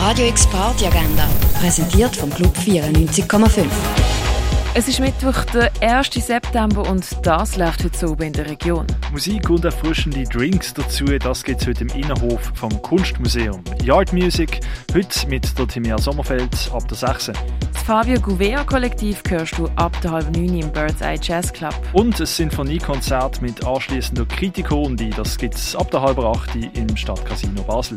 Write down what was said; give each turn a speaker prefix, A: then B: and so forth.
A: Radio X Party Agenda, präsentiert vom Club 94,5.
B: Es ist Mittwoch, der 1. September und das läuft heute so in der Region.
C: Musik und erfrischende Drinks dazu, das gibt es heute im Innenhof vom Kunstmuseum. Yard Music, heute mit der Timea Sommerfeld ab der 6.
B: Das Fabio Gouveia Kollektiv hörst du ab der halben 9 im Bird's Eye Jazz Club.
C: Und ein Sinfoniekonzert mit anschließender Kritikorundi, das gibt es ab der halben 8 im Stadtcasino Basel.